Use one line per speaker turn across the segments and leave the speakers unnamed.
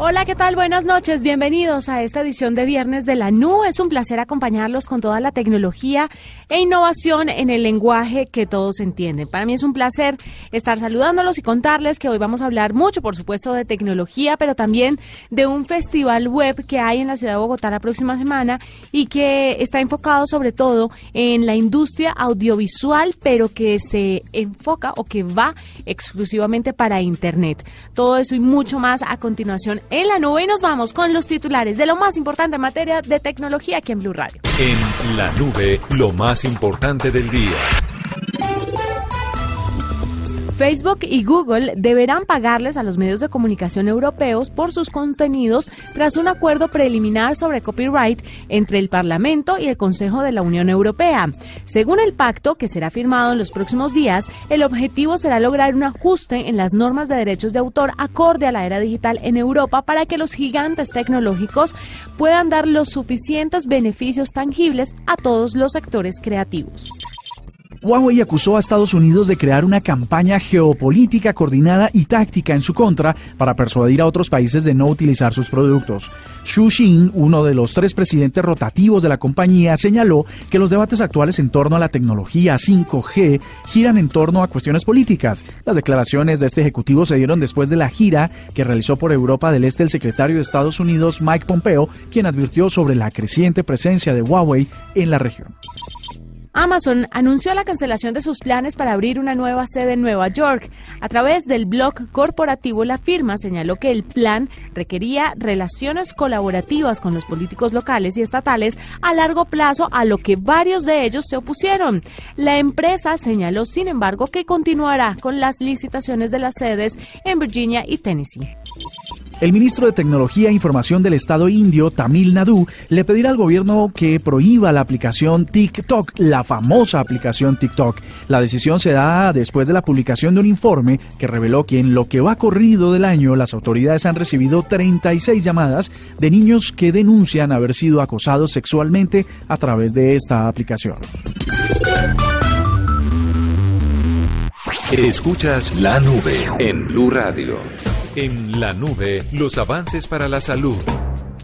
Hola, ¿qué tal? Buenas noches. Bienvenidos a esta edición de Viernes de la NU. Es un placer acompañarlos con toda la tecnología e innovación en el lenguaje que todos entienden. Para mí es un placer estar saludándolos y contarles que hoy vamos a hablar mucho, por supuesto, de tecnología, pero también de un festival web que hay en la ciudad de Bogotá la próxima semana y que está enfocado sobre todo en la industria audiovisual, pero que se enfoca o que va exclusivamente para Internet. Todo eso y mucho más a continuación en la nube nos vamos con los titulares de lo más importante en materia de tecnología aquí en Blue Radio.
En la nube, lo más importante del día.
Facebook y Google deberán pagarles a los medios de comunicación europeos por sus contenidos tras un acuerdo preliminar sobre copyright entre el Parlamento y el Consejo de la Unión Europea. Según el pacto, que será firmado en los próximos días, el objetivo será lograr un ajuste en las normas de derechos de autor acorde a la era digital en Europa para que los gigantes tecnológicos puedan dar los suficientes beneficios tangibles a todos los sectores creativos.
Huawei acusó a Estados Unidos de crear una campaña geopolítica coordinada y táctica en su contra para persuadir a otros países de no utilizar sus productos. Xu Xin, uno de los tres presidentes rotativos de la compañía, señaló que los debates actuales en torno a la tecnología 5G giran en torno a cuestiones políticas. Las declaraciones de este ejecutivo se dieron después de la gira que realizó por Europa del Este el secretario de Estados Unidos Mike Pompeo, quien advirtió sobre la creciente presencia de Huawei en la región.
Amazon anunció la cancelación de sus planes para abrir una nueva sede en Nueva York. A través del blog corporativo, la firma señaló que el plan requería relaciones colaborativas con los políticos locales y estatales a largo plazo, a lo que varios de ellos se opusieron. La empresa señaló, sin embargo, que continuará con las licitaciones de las sedes en Virginia y Tennessee.
El ministro de Tecnología e Información del Estado indio, Tamil Nadu, le pedirá al gobierno que prohíba la aplicación TikTok, la famosa aplicación TikTok. La decisión se da después de la publicación de un informe que reveló que en lo que va corrido del año las autoridades han recibido 36 llamadas de niños que denuncian haber sido acosados sexualmente a través de esta aplicación.
Escuchas la nube en Blue Radio. En la nube, los avances para la salud.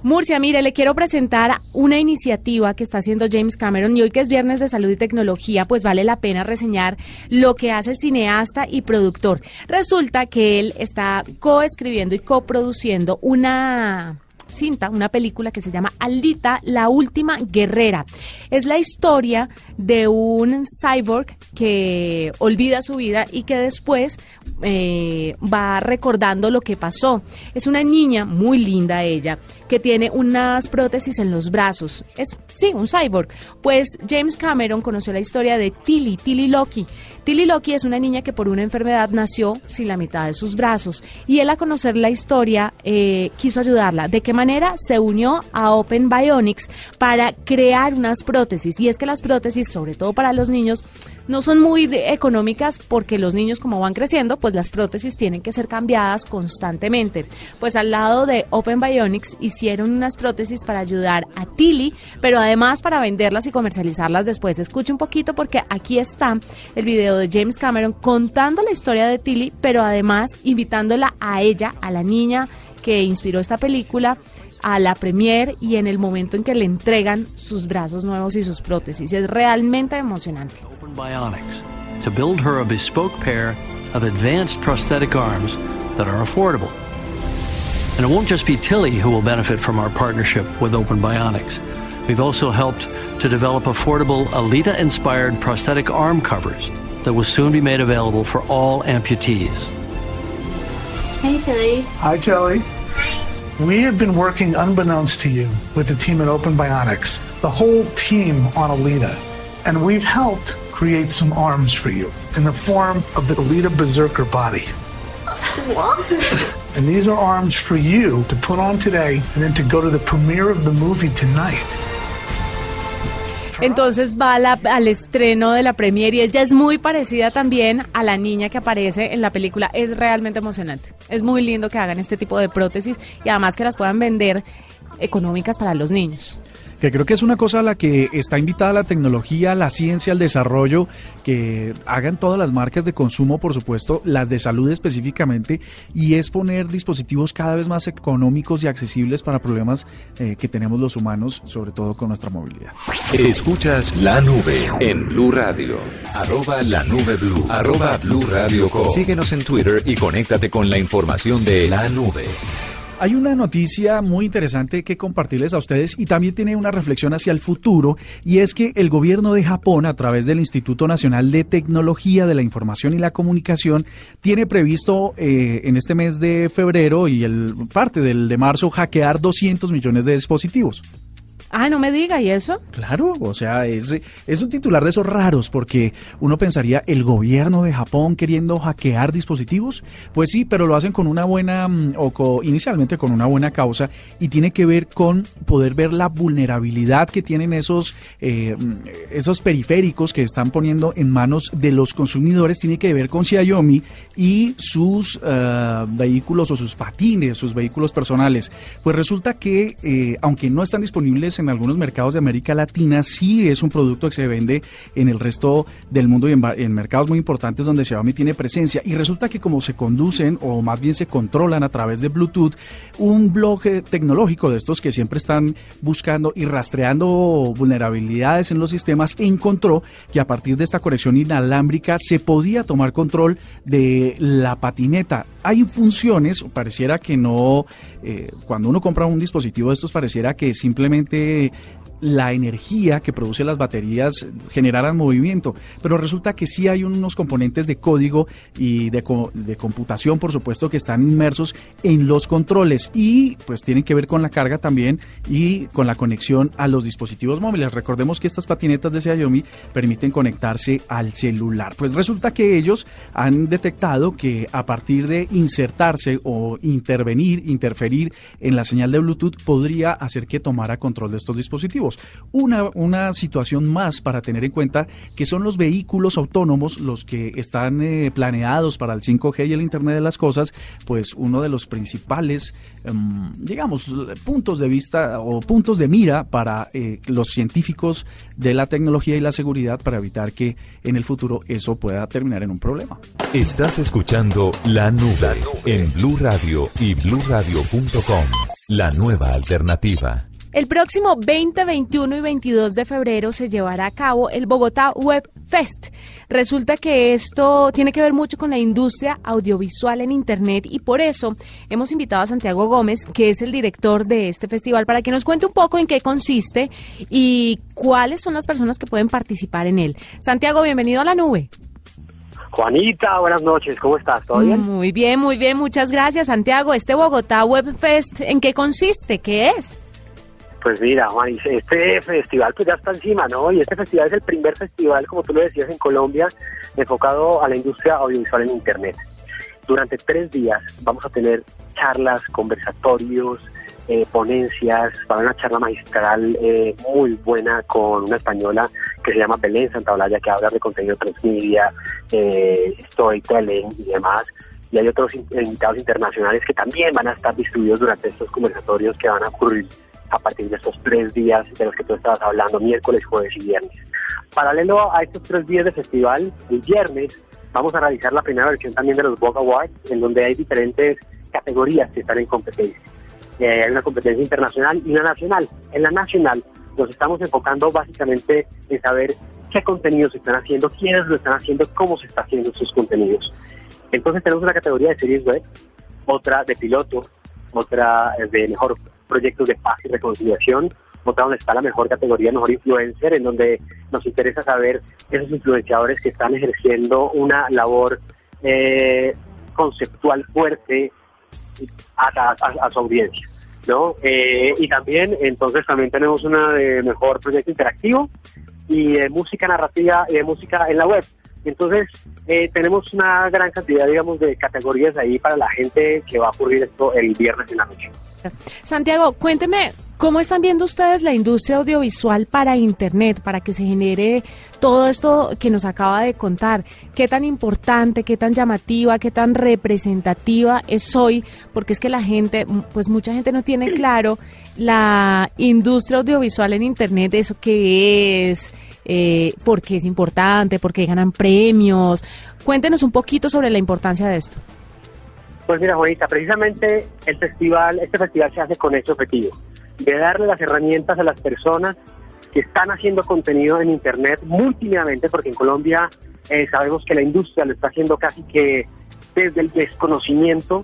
Murcia, mire, le quiero presentar una iniciativa que está haciendo James Cameron y hoy que es viernes de salud y tecnología, pues vale la pena reseñar lo que hace el cineasta y productor. Resulta que él está coescribiendo y coproduciendo una cinta, una película que se llama Alita, la última guerrera. Es la historia de un cyborg que olvida su vida y que después eh, va recordando lo que pasó. Es una niña muy linda ella que tiene unas prótesis en los brazos. Es, sí, un cyborg. Pues James Cameron conoció la historia de Tilly, Tilly Loki. Tilly Loki es una niña que por una enfermedad nació sin la mitad de sus brazos y él a conocer la historia eh, quiso ayudarla. ¿De qué manera? Se unió a Open Bionics para crear unas prótesis y es que las prótesis, sobre todo para los niños, no son muy económicas porque los niños como van creciendo, pues las prótesis tienen que ser cambiadas constantemente. Pues al lado de Open Bionics hicieron unas prótesis para ayudar a Tilly, pero además para venderlas y comercializarlas después. Escuche un poquito porque aquí está el video de James Cameron contando la historia de Tilly, pero además invitándola a ella, a la niña que inspiró esta película, a la premier y en el momento en que le entregan sus brazos nuevos y sus prótesis. Es realmente emocionante.
To build her a bespoke pair of advanced prosthetic arms that are affordable. And it won't just be Tilly who will benefit from our partnership with Open Bionics. We've also helped to develop affordable Alita inspired prosthetic arm covers that will soon be made available for all amputees.
Hey, Tilly.
Hi, Telly. We have been working unbeknownst to you with the team at Open Bionics, the whole team on Alita. And we've helped create some arms for you in the form of the Alita Berserker body.
What?
And these are arms for you to put on today and then to go to the premiere of the movie tonight.
Entonces va la- al estreno de la premiere y ella es muy parecida también a la niña que aparece en la película. Es realmente emocionante. Es muy lindo que hagan este tipo de prótesis y además que las puedan vender económicas para los niños.
Que creo que es una cosa a la que está invitada la tecnología, la ciencia, el desarrollo, que hagan todas las marcas de consumo, por supuesto, las de salud específicamente, y es poner dispositivos cada vez más económicos y accesibles para problemas eh, que tenemos los humanos, sobre todo con nuestra movilidad.
Escuchas la nube en Blue Radio. Arroba la nube Blue. Arroba Blue Radio Co. Síguenos en Twitter y conéctate con la información de la nube.
Hay una noticia muy interesante que compartirles a ustedes y también tiene una reflexión hacia el futuro y es que el gobierno de Japón a través del Instituto Nacional de Tecnología de la Información y la Comunicación tiene previsto eh, en este mes de febrero y el parte del de marzo hackear 200 millones de dispositivos.
Ah, no me diga, ¿y eso?
Claro, o sea, es, es un titular de esos raros porque uno pensaría, ¿el gobierno de Japón queriendo hackear dispositivos? Pues sí, pero lo hacen con una buena, mm, o co- inicialmente con una buena causa y tiene que ver con poder ver la vulnerabilidad que tienen esos, eh, mm, esos periféricos que están poniendo en manos de los consumidores, tiene que ver con Xiaomi y sus eh, vehículos o sus patines, sus vehículos personales. Pues resulta que, eh, aunque no están disponibles en algunos mercados de América Latina, sí es un producto que se vende en el resto del mundo y en, en mercados muy importantes donde Xiaomi tiene presencia. Y resulta que como se conducen o más bien se controlan a través de Bluetooth, un blog eh, tecnológico de estos que siempre están buscando y rastreando vulnerabilidades en los sistemas, encontró que a partir de esta conexión inalámbrica se podía tomar control de la patineta. Hay funciones, pareciera que no, eh, cuando uno compra un dispositivo de estos, pareciera que simplemente hey la energía que produce las baterías generaran movimiento, pero resulta que sí hay unos componentes de código y de, co- de computación, por supuesto, que están inmersos en los controles y pues tienen que ver con la carga también y con la conexión a los dispositivos móviles. Recordemos que estas patinetas de Xiaomi permiten conectarse al celular. Pues resulta que ellos han detectado que a partir de insertarse o intervenir, interferir en la señal de Bluetooth podría hacer que tomara control de estos dispositivos. Una, una situación más para tener en cuenta que son los vehículos autónomos los que están eh, planeados para el 5G y el Internet de las Cosas, pues uno de los principales, em, digamos, puntos de vista o puntos de mira para eh, los científicos de la tecnología y la seguridad para evitar que en el futuro eso pueda terminar en un problema.
Estás escuchando La Nube en Blue Radio y bluradio.com. La nueva alternativa.
El próximo 20, 21 y 22 de febrero se llevará a cabo el Bogotá Web Fest. Resulta que esto tiene que ver mucho con la industria audiovisual en Internet y por eso hemos invitado a Santiago Gómez, que es el director de este festival, para que nos cuente un poco en qué consiste y cuáles son las personas que pueden participar en él. Santiago, bienvenido a la nube.
Juanita, buenas noches, ¿cómo estás? ¿Todo bien?
Muy bien, muy bien, muchas gracias, Santiago. Este Bogotá Web Fest, ¿en qué consiste? ¿Qué es?
Pues mira, Juan, este festival pues ya está encima, ¿no? Y este festival es el primer festival, como tú lo decías, en Colombia, enfocado a la industria audiovisual en Internet. Durante tres días vamos a tener charlas, conversatorios, eh, ponencias, va a haber una charla magistral eh, muy buena con una española que se llama Belén Santaolalla, que habla de contenido transmedia, eh, storytelling y demás. Y hay otros in- invitados internacionales que también van a estar distribuidos durante estos conversatorios que van a ocurrir a partir de estos tres días de los que tú estabas hablando, miércoles, jueves y viernes. Paralelo a estos tres días de festival, el viernes vamos a realizar la primera versión también de los Vogue Awards, en donde hay diferentes categorías que están en competencia. Eh, hay una competencia internacional y una nacional. En la nacional nos estamos enfocando básicamente en saber qué contenidos están haciendo, quiénes lo están haciendo, cómo se están haciendo sus contenidos. Entonces tenemos una categoría de series web, otra de piloto, otra de mejor proyectos de paz y reconciliación, otra donde está la mejor categoría, mejor influencer, en donde nos interesa saber esos influenciadores que están ejerciendo una labor eh, conceptual fuerte a su audiencia. ¿no? Eh, y también, entonces, también tenemos una de mejor proyecto interactivo y de música narrativa y de música en la web. Entonces, eh, tenemos una gran cantidad, digamos, de categorías ahí para la gente que va a ocurrir esto el viernes en la noche.
Santiago, cuénteme, ¿cómo están viendo ustedes la industria audiovisual para Internet, para que se genere todo esto que nos acaba de contar? ¿Qué tan importante, qué tan llamativa, qué tan representativa es hoy? Porque es que la gente, pues mucha gente no tiene claro la industria audiovisual en Internet, eso qué es, eh, por qué es importante, por qué ganan premios. Cuéntenos un poquito sobre la importancia de esto.
Pues mira, Juanita, precisamente el festival, este festival se hace con este objetivo, de darle las herramientas a las personas que están haciendo contenido en Internet multimediamente, porque en Colombia eh, sabemos que la industria lo está haciendo casi que desde el desconocimiento.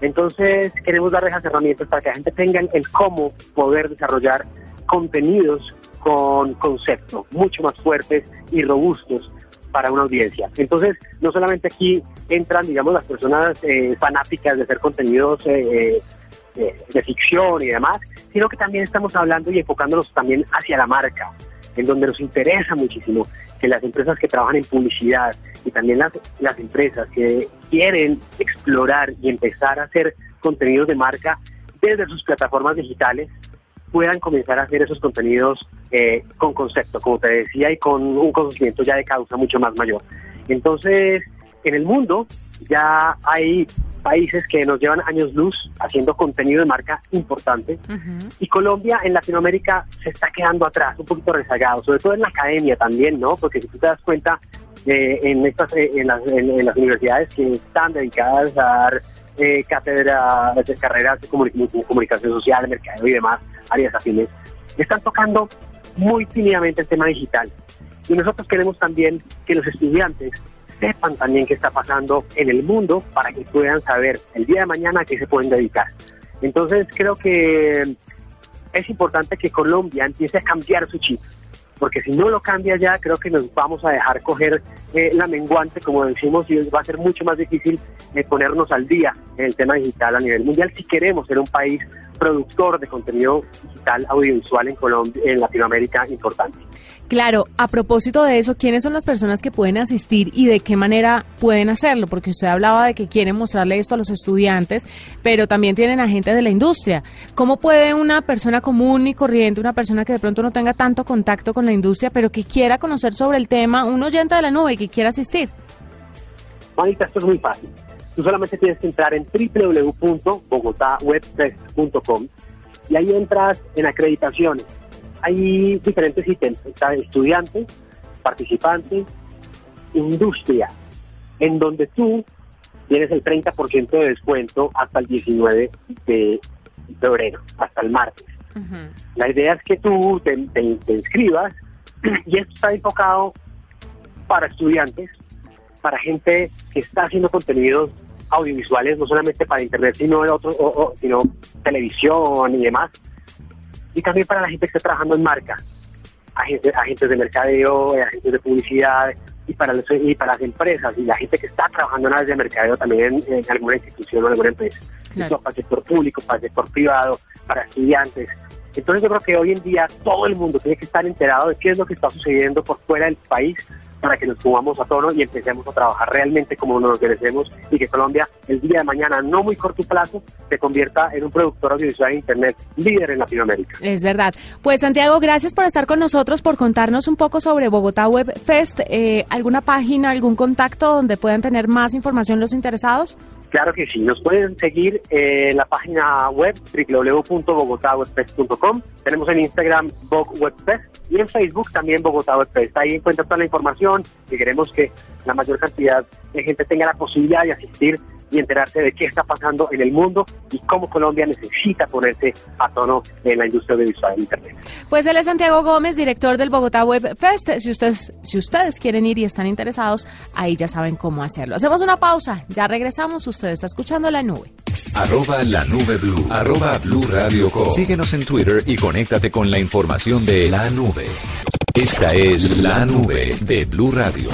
Entonces queremos darle esas herramientas para que la gente tenga el, cómo poder desarrollar contenidos con concepto mucho más fuertes y robustos para una audiencia. Entonces, no solamente aquí entran, digamos, las personas eh, fanáticas de hacer contenidos eh, eh, de ficción y demás, sino que también estamos hablando y enfocándonos también hacia la marca, en donde nos interesa muchísimo que las empresas que trabajan en publicidad y también las, las empresas que quieren explorar y empezar a hacer contenidos de marca desde sus plataformas digitales puedan comenzar a hacer esos contenidos eh, con concepto, como te decía, y con un conocimiento ya de causa mucho más mayor. Entonces, en el mundo ya hay países que nos llevan años luz haciendo contenido de marca importante y Colombia en Latinoamérica se está quedando atrás, un poquito rezagado, sobre todo en la academia también, ¿no? Porque si tú te das cuenta eh, en estas eh, en, las, en- en las universidades que están dedicadas a dar eh, cátedra de carreras de comuni- comunicación social, mercadeo y demás áreas afines, están tocando muy tímidamente el tema digital. Y nosotros queremos también que los estudiantes sepan también qué está pasando en el mundo para que puedan saber el día de mañana a qué se pueden dedicar. Entonces creo que es importante que Colombia empiece a cambiar su chip, porque si no lo cambia ya, creo que nos vamos a dejar coger eh, la menguante, como decimos, y va a ser mucho más difícil eh, ponernos al día en el tema digital a nivel mundial si queremos ser un país productor de contenido digital audiovisual en Colombia, en Latinoamérica importante.
Claro, a propósito de eso, ¿quiénes son las personas que pueden asistir y de qué manera pueden hacerlo? Porque usted hablaba de que quieren mostrarle esto a los estudiantes, pero también tienen agentes de la industria. ¿Cómo puede una persona común y corriente, una persona que de pronto no tenga tanto contacto con la industria, pero que quiera conocer sobre el tema, un oyente de la nube y que quiera asistir?
Juanita, esto es muy fácil. Tú solamente tienes que entrar en www.bogotawebfest.com y ahí entras en acreditaciones. Hay diferentes ítems, está estudiantes, participantes, industria, en donde tú tienes el 30% de descuento hasta el 19 de febrero, hasta el martes. La idea es que tú te, te- te inscribas y esto está enfocado para estudiantes, para gente que está haciendo contenidos audiovisuales, no solamente para internet, sino, otro, o- o- sino televisión y demás. Y también para la gente que está trabajando en marca, agentes, agentes de mercadeo, agentes de publicidad, y para, los- y para las empresas y la gente que está trabajando en áreas de mercadeo también en, en alguna institución o en alguna empresa.
Claro.
Para el sector público, para el sector privado, para estudiantes. Entonces yo creo que hoy en día todo el mundo tiene que estar enterado de qué es lo que está sucediendo por fuera del país para que nos pongamos a tono y empecemos a trabajar realmente como nos merecemos y que Colombia el día de mañana, no muy corto plazo, se convierta en un productor audiovisual de Internet líder en Latinoamérica.
Es verdad. Pues Santiago, gracias por estar con nosotros, por contarnos un poco sobre Bogotá Web Fest. Eh, ¿Alguna página, algún contacto donde puedan tener más información los interesados?
Claro que sí, nos pueden seguir en la página web www.bogotawebfest.com. Tenemos en Instagram BogWebFest y en Facebook también Bogotá. Ahí encuentran toda la información y queremos que la mayor cantidad de gente tenga la posibilidad de asistir y enterarse de qué está pasando en el mundo y cómo Colombia necesita ponerse a tono en la industria audiovisual de Internet.
Pues él es Santiago Gómez, director del Bogotá Web Fest. Si ustedes, si ustedes quieren ir y están interesados, ahí ya saben cómo hacerlo. Hacemos una pausa, ya regresamos. Usted está escuchando la nube.
Arroba la nube blue. Arroba blue radio com. Síguenos en Twitter y conéctate con la información de la nube. Esta es la nube de Blue Radio.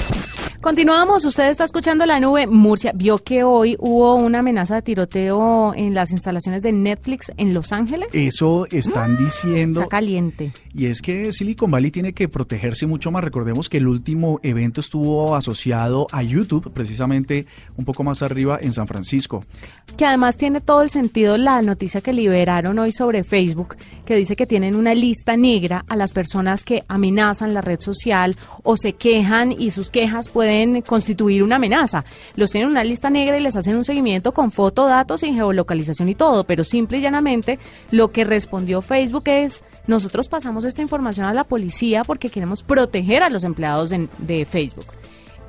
Continuamos, usted está escuchando la nube. Murcia vio que hoy hubo una amenaza de tiroteo en las instalaciones de Netflix en Los Ángeles.
Eso están diciendo.
Está caliente.
Y es que Silicon Valley tiene que protegerse mucho más. Recordemos que el último evento estuvo asociado a YouTube, precisamente un poco más arriba en San Francisco.
Que además tiene todo el sentido la noticia que liberaron hoy sobre Facebook, que dice que tienen una lista negra a las personas que amenazan la red social o se quejan y sus quejas pueden constituir una amenaza. Los tienen en una lista negra y les hacen un seguimiento con foto, datos y geolocalización y todo, pero simple y llanamente lo que respondió Facebook es, nosotros pasamos esta información a la policía porque queremos proteger a los empleados de, de Facebook.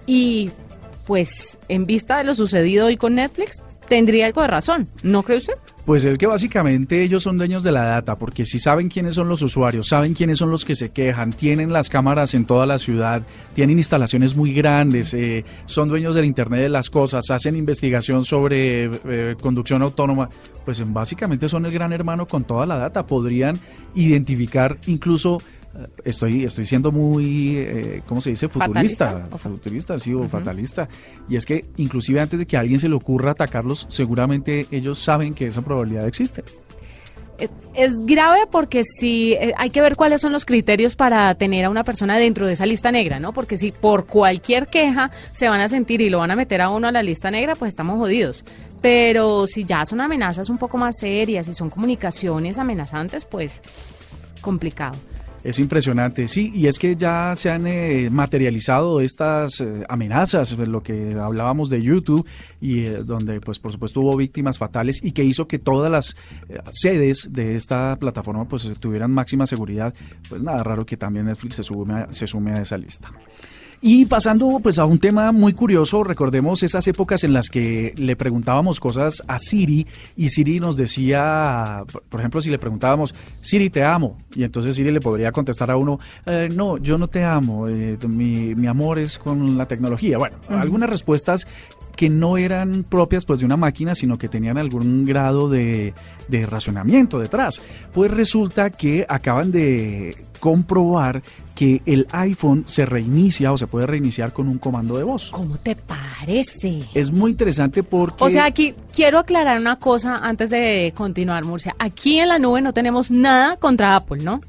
Y pues en vista de lo sucedido hoy con Netflix, tendría algo de razón, ¿no cree usted?
Pues es que básicamente ellos son dueños de la data, porque si saben quiénes son los usuarios, saben quiénes son los que se quejan, tienen las cámaras en toda la ciudad, tienen instalaciones muy grandes, eh, son dueños del Internet de las cosas, hacen investigación sobre eh, conducción autónoma, pues básicamente son el gran hermano con toda la data, podrían identificar incluso estoy, estoy siendo muy, eh, ¿cómo se dice? Futurista. Futurista, sí, o fatalista. Y es que inclusive antes de que a alguien se le ocurra atacarlos, seguramente ellos saben que esa probabilidad existe.
Eh, es grave porque si eh, hay que ver cuáles son los criterios para tener a una persona dentro de esa lista negra, ¿no? Porque si por cualquier queja se van a sentir y lo van a meter a uno a la lista negra, pues estamos jodidos. Pero si ya son amenazas un poco más serias y son comunicaciones amenazantes, pues complicado.
Es impresionante, sí, y es que ya se han eh, materializado estas eh, amenazas, pues, lo que hablábamos de YouTube, y eh, donde pues por supuesto hubo víctimas fatales y que hizo que todas las sedes de esta plataforma pues tuvieran máxima seguridad, pues nada raro que también Netflix se, sume, se sume a esa lista. Y pasando pues a un tema muy curioso, recordemos esas épocas en las que le preguntábamos cosas a Siri y Siri nos decía, por ejemplo, si le preguntábamos, Siri te amo, y entonces Siri le podría contestar a uno, eh, no, yo no te amo, eh, mi, mi, amor es con la tecnología. Bueno, algunas respuestas que no eran propias pues de una máquina, sino que tenían algún grado de, de racionamiento detrás. Pues resulta que acaban de comprobar que el iPhone se reinicia o se puede reiniciar con un comando de voz.
¿Cómo te parece?
Es muy interesante porque...
O sea, aquí quiero aclarar una cosa antes de continuar, Murcia. Aquí en la nube no tenemos nada contra Apple, ¿no?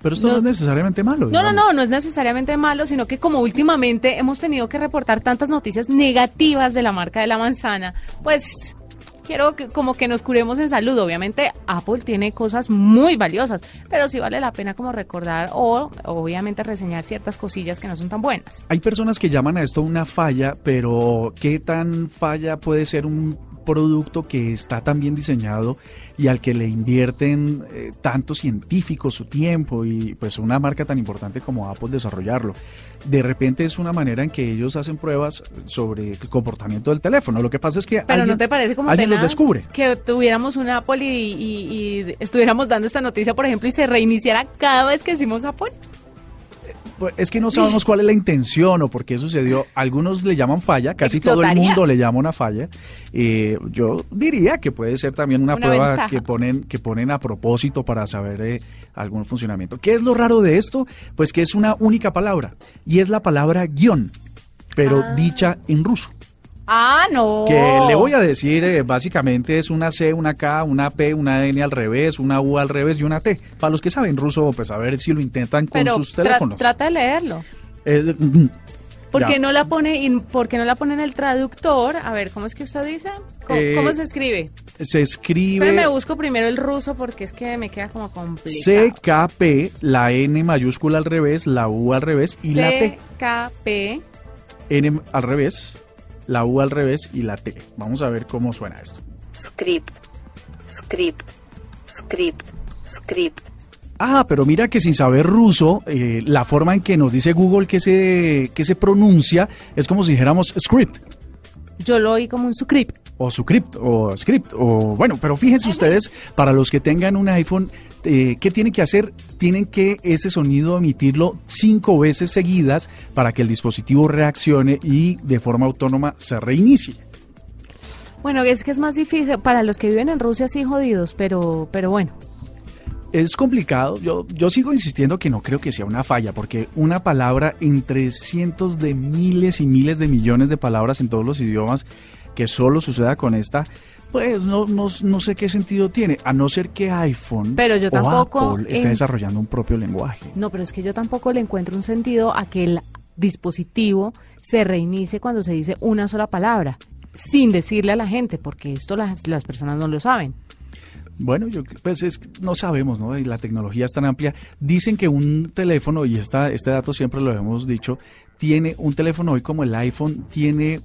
Pero esto no, es necesariamente malo.
No, no, no, no es necesariamente malo, sino que como últimamente hemos tenido que reportar tantas noticias negativas de la marca de la manzana, pues quiero que, como que nos curemos en salud. Obviamente Apple tiene cosas muy valiosas, pero sí vale la pena como recordar o obviamente reseñar ciertas cosillas que no son tan buenas.
Hay personas que llaman a esto una falla, pero ¿qué tan falla puede ser un producto que está tan bien diseñado y al que le invierten eh, tantos científicos su tiempo y pues una marca tan importante como Apple desarrollarlo. De repente es una manera en que ellos hacen pruebas sobre el comportamiento del teléfono. Lo que pasa es que
Pero no te parece como
alguien los descubre.
que tuviéramos un Apple y, y estuviéramos dando esta noticia, por ejemplo, y se reiniciara cada vez que decimos Apple.
Pues, es que no sabemos cuál es la intención o por qué sucedió. Algunos le llaman falla, casi todo el mundo le llama una falla. Eh, yo diría que puede ser también una, prueba que ponen, que ponen a propósito para saber eh, algún funcionamiento. ¿Qué es lo raro de esto? Pues que es una única palabra y es la palabra guion, pero ah. dicha en ruso.
Ah, no.
Que le voy a decir, eh, básicamente es una C, una K, una P, una N al revés, una U al revés y una T. Para los que saben ruso, pues a ver si lo intentan con sus teléfonos.
trata de leerlo. Eh, ¿Por qué, no la pone, ¿Por qué no la pone en el traductor? A ver, ¿cómo es que usted dice? ¿Cómo, eh, se escribe?
Se escribe...
Pero me busco primero el ruso porque es que me queda como complicado.
C-K-P, la N mayúscula al revés, la U al revés y la T.
C-K-P.
N al revés, la U al revés y la T. Vamos a ver cómo suena esto.
Script, script, script, script.
Ah, pero mira que sin saber ruso, eh, la forma en que nos dice Google que se, que se pronuncia es como si dijéramos script.
Yo lo oí como un script.
O script, o script, o bueno, pero fíjense ustedes, para los que tengan un iPhone, eh, ¿qué tienen que hacer? Tienen que ese sonido emitirlo cinco veces seguidas para que el dispositivo reaccione y de forma autónoma se reinicie.
Bueno, es que es más difícil para los que viven en Rusia sí jodidos, pero, pero bueno.
Es complicado. Yo, yo sigo insistiendo que no creo que sea una falla, porque una palabra entre cientos de miles y miles de millones de palabras en todos los idiomas, que solo suceda con esta, pues no, no, no sé qué sentido tiene, a no ser que iPhone
Pero yo
o Apple esté
en-
desarrollando un propio lenguaje.
No, pero es que yo tampoco le encuentro un sentido a que el dispositivo se reinicie cuando se dice una sola palabra, sin decirle a la gente, porque esto las, las personas no lo saben.
Bueno, yo pues es no sabemos, ¿no? Y la tecnología es tan amplia. Dicen que un teléfono, y esta, este dato siempre lo hemos dicho, tiene un teléfono hoy como el iPhone, tiene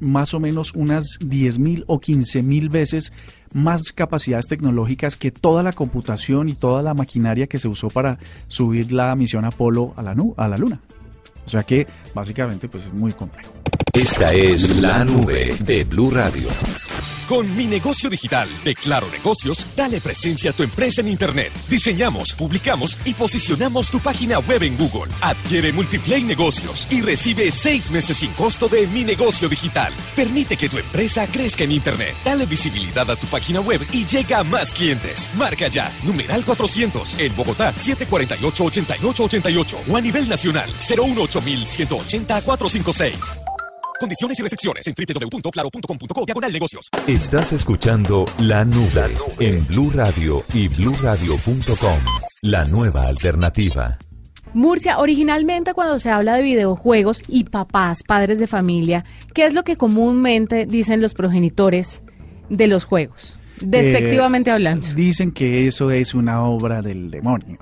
más o menos unas 10 mil o 15 mil veces más capacidades tecnológicas que toda la computación y toda la maquinaria que se usó para subir la misión Apolo a la, a la Luna. O sea que básicamente pues es muy complejo.
Esta es la nube de Blue Radio.
Con mi negocio digital de Claro Negocios, dale presencia a tu empresa en Internet. Diseñamos, publicamos y posicionamos tu página web en Google. Adquiere Multiplay Negocios y recibe seis meses sin costo de mi negocio digital. Permite que tu empresa crezca en Internet. Dale visibilidad a tu página web y llega a más clientes. Marca ya, numeral 400, en Bogotá, 748-8888 o a nivel nacional, 018 180 456 Condiciones y restricciones en www.claro.com.co diagonal negocios.
Estás escuchando La Nube en Blue Radio y bluradio.com. La nueva alternativa.
Murcia, originalmente cuando se habla de videojuegos y papás, padres de familia, ¿qué es lo que comúnmente dicen los progenitores de los juegos? Despectivamente
Eh,
hablando.
Dicen que eso es una obra del demonio.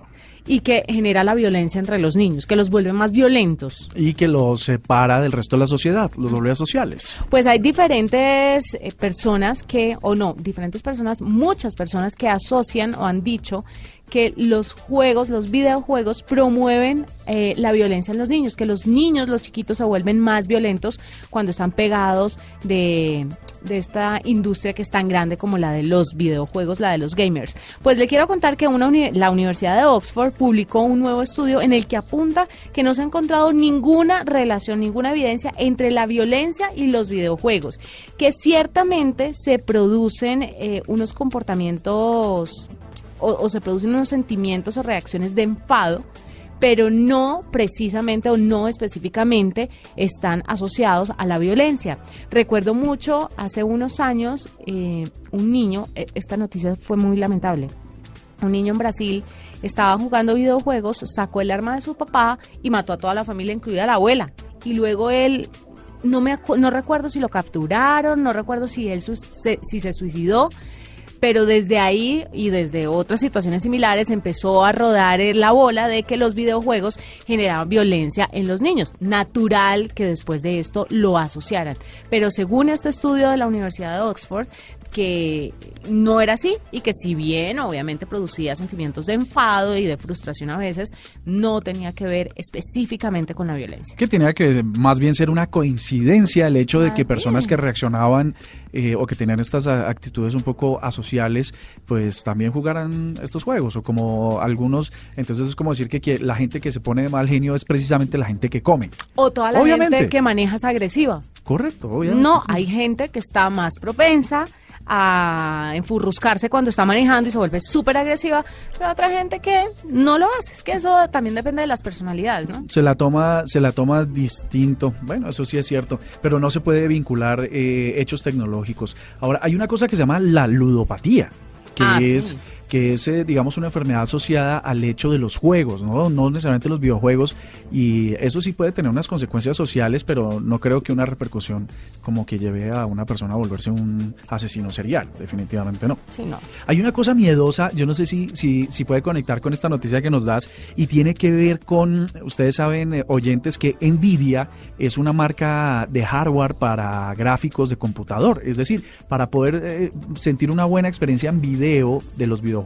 Y que genera la violencia entre los niños, que los vuelve más violentos.
y que los separa del resto de la sociedad, los dobles sociales.
Pues hay diferentes eh, personas que, o no, diferentes personas, muchas personas que asocian o han dicho que los juegos, los videojuegos promueven eh, la violencia en los niños, que los niños, los chiquitos se vuelven más violentos cuando están pegados de, de esta industria que es tan grande como la de los videojuegos, la de los gamers. Pues le quiero contar que una la Universidad de Oxford publicó un nuevo estudio en el que apunta que no se ha encontrado ninguna relación, ninguna evidencia entre la violencia y los videojuegos, que ciertamente se producen eh, unos comportamientos o se producen unos sentimientos o reacciones de enfado, pero no precisamente o no específicamente están asociados a la violencia. Recuerdo mucho hace unos años eh, un niño, eh, esta noticia fue muy lamentable. Un niño en Brasil estaba jugando videojuegos, sacó el arma de su papá y mató a toda la familia, incluida la abuela. Y luego él, no, me, no recuerdo si lo capturaron, no recuerdo si él se, si se suicidó, pero desde ahí y desde otras situaciones similares empezó a rodar eh, la bola de que los videojuegos generaban violencia en los niños. Natural que después de esto lo asociaran. Pero según este estudio de la Universidad de Oxford, que no era así y que si bien obviamente producía sentimientos de enfado y de frustración a veces, no tenía que ver específicamente con la violencia.
Que tenía que más bien ser una coincidencia el hecho de que personas que reaccionaban eh, o que tenían estas a- actitudes un poco asociales, pues también jugaran estos juegos. O como algunos, entonces es como decir que, que la gente que se pone de mal genio es precisamente la gente que come.
O toda la
Obviamente.
gente que maneja es agresiva.
Correcto, obviamente.
No, hay gente que está más propensa a enfurruscarse cuando está manejando y se vuelve súper agresiva, pero hay otra gente que no lo hace. Es que eso también depende de las personalidades, ¿no?
se la toma se la toma distinto bueno eso sí es cierto pero no se puede vincular eh, hechos tecnológicos ahora hay una cosa que se llama la ludopatía que
Ah, sí.
Que es eh, digamos una enfermedad asociada al hecho de los juegos no no necesariamente los videojuegos y eso sí puede tener unas consecuencias sociales pero no creo que una repercusión como que lleve a una persona a volverse un asesino serial definitivamente no
Sí, no.
hay una cosa miedosa, yo no sé si, si, si puede conectar con esta noticia que nos das, y tiene que ver con, ustedes saben, eh, oyentes, que Nvidia es una marca de hardware para gráficos de computador. Es decir, para poder eh, sentir una buena experiencia en video de los videojuegos,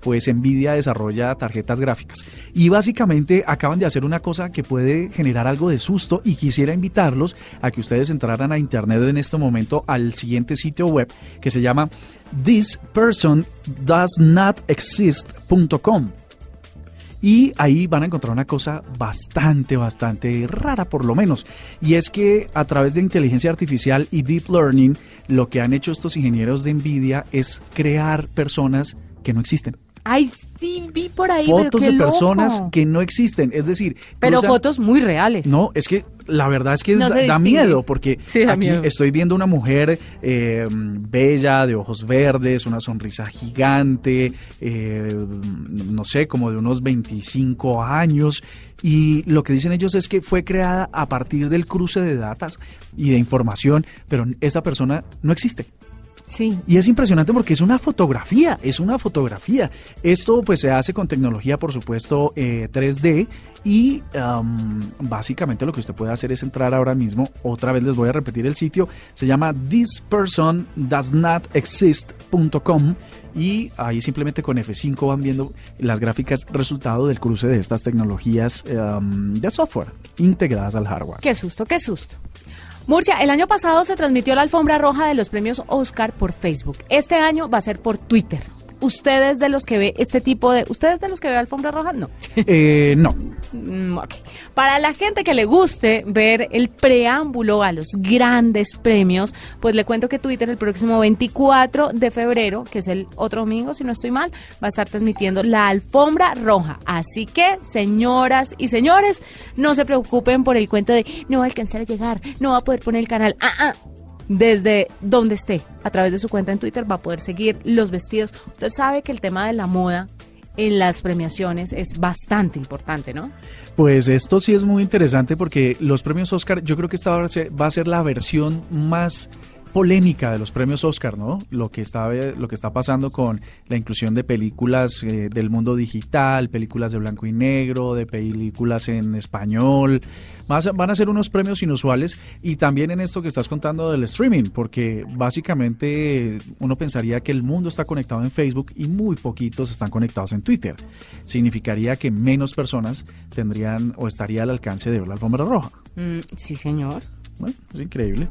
pues Nvidia desarrolla tarjetas gráficas. Y básicamente acaban de hacer una cosa que puede generar algo de susto y quisiera invitarlos a que ustedes entraran a internet en este momento al siguiente sitio web que se llama thispersondoesnotexist.com y ahí van a encontrar una cosa bastante, bastante rara por lo menos. Y es que a través de inteligencia artificial y deep learning, lo que han hecho estos ingenieros de Nvidia es crear personas que no existen.
Ay, sí, vi por ahí.
fotos
pero qué
de personas
loco.
que no existen. Es decir,
Pero
cruzan-
fotos muy reales.
No, es que la verdad es que
No
da, miedo porque
Sí, da
aquí
miedo.
estoy viendo una mujer eh, bella, de ojos verdes, una sonrisa gigante, eh, no sé, como de unos 25 años. Y lo que dicen ellos es que fue creada a partir del cruce de datos y de información, pero esa persona no existe.
Sí.
Y es impresionante porque es una fotografía, es una fotografía. Esto pues se hace con tecnología, por supuesto, eh, 3D y am, básicamente lo que usted puede hacer es entrar ahora mismo, otra vez les voy a repetir el sitio, se llama thispersondoesnotexist.com y ahí simplemente con F5 van viendo las gráficas resultado del cruce de estas tecnologías de software integradas al hardware.
Qué susto, qué susto. Murcia, el año pasado se transmitió la alfombra roja de los premios Oscar por Facebook. Este año va a ser por Twitter. ¿Ustedes de los que ve este tipo de... ¿Ustedes de los que ve alfombra roja? No.
Eh, no,
Mm. Para la gente que le guste ver el preámbulo a los grandes premios, pues le cuento que Twitter el próximo 24 de febrero, que es el otro domingo, si no estoy mal, va a estar transmitiendo la alfombra roja. Así que, señoras y señores, no se preocupen por el cuento de no va a alcanzar a llegar, no va a poder poner el canal. Ah, ah. Desde donde esté, a través de su cuenta en Twitter, va a poder seguir los vestidos. Usted sabe que el tema de la moda en las premiaciones es bastante importante, ¿no?
Pues esto sí es muy interesante porque los premios Oscar, yo creo que esta va a ser, va a ser la versión más polémica de los premios Oscar, ¿no? Lo que está lo que está pasando con la inclusión de películas eh, del mundo digital, películas de blanco y negro, de películas en español. A- van a ser unos premios inusuales y también en esto que estás contando del streaming, porque básicamente uno pensaría que el mundo está conectado en Facebook y muy poquitos están conectados en Twitter. Significaría que menos personas tendrían o estaría al alcance de ver la alfombra roja.
Mm, sí, señor.
Bueno, es increíble.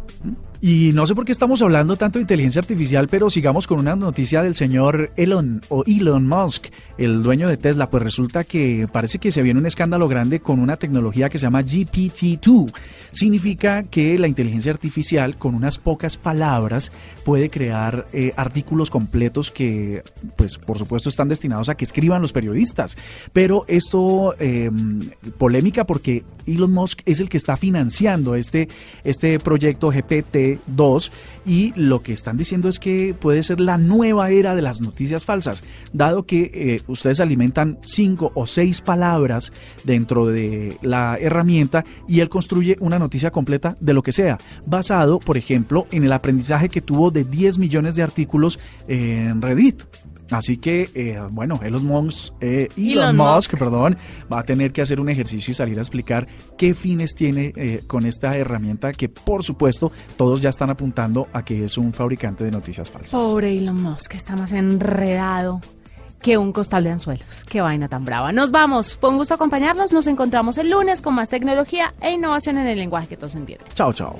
Y no sé por qué estamos hablando tanto de inteligencia artificial, pero sigamos con una noticia del señor Elon o Elon Musk, el dueño de Tesla. Pues resulta que parece que se viene un escándalo grande con una tecnología que se llama GPT-2. Significa que la inteligencia artificial, con unas pocas palabras, puede crear eh, artículos completos que, pues, por supuesto, están destinados a que escriban los periodistas. Pero esto, eh, polémica porque Elon Musk es el que está financiando este, este proyecto GPT-2 y lo que están diciendo es que puede ser la nueva era de las noticias falsas, dado que eh, ustedes alimentan cinco o seis palabras dentro de la herramienta y él construye una noticia completa de lo que sea, basado, por ejemplo, en el aprendizaje que tuvo de 10 millones de artículos en Reddit. Así que, eh, bueno, Elon Musk, eh, Elon
Elon
Musk,
Musk.
perdón, va a tener que hacer un ejercicio y salir a explicar qué fines tiene eh, con esta herramienta que, por supuesto, todos ya están apuntando a que es un fabricante de noticias falsas.
Pobre Elon Musk, está más enredado que un costal de anzuelos. Qué vaina tan brava. Nos vamos. Fue un gusto acompañarlos. Nos encontramos el lunes con más tecnología e innovación en el lenguaje que todos entienden.
Chao, chao.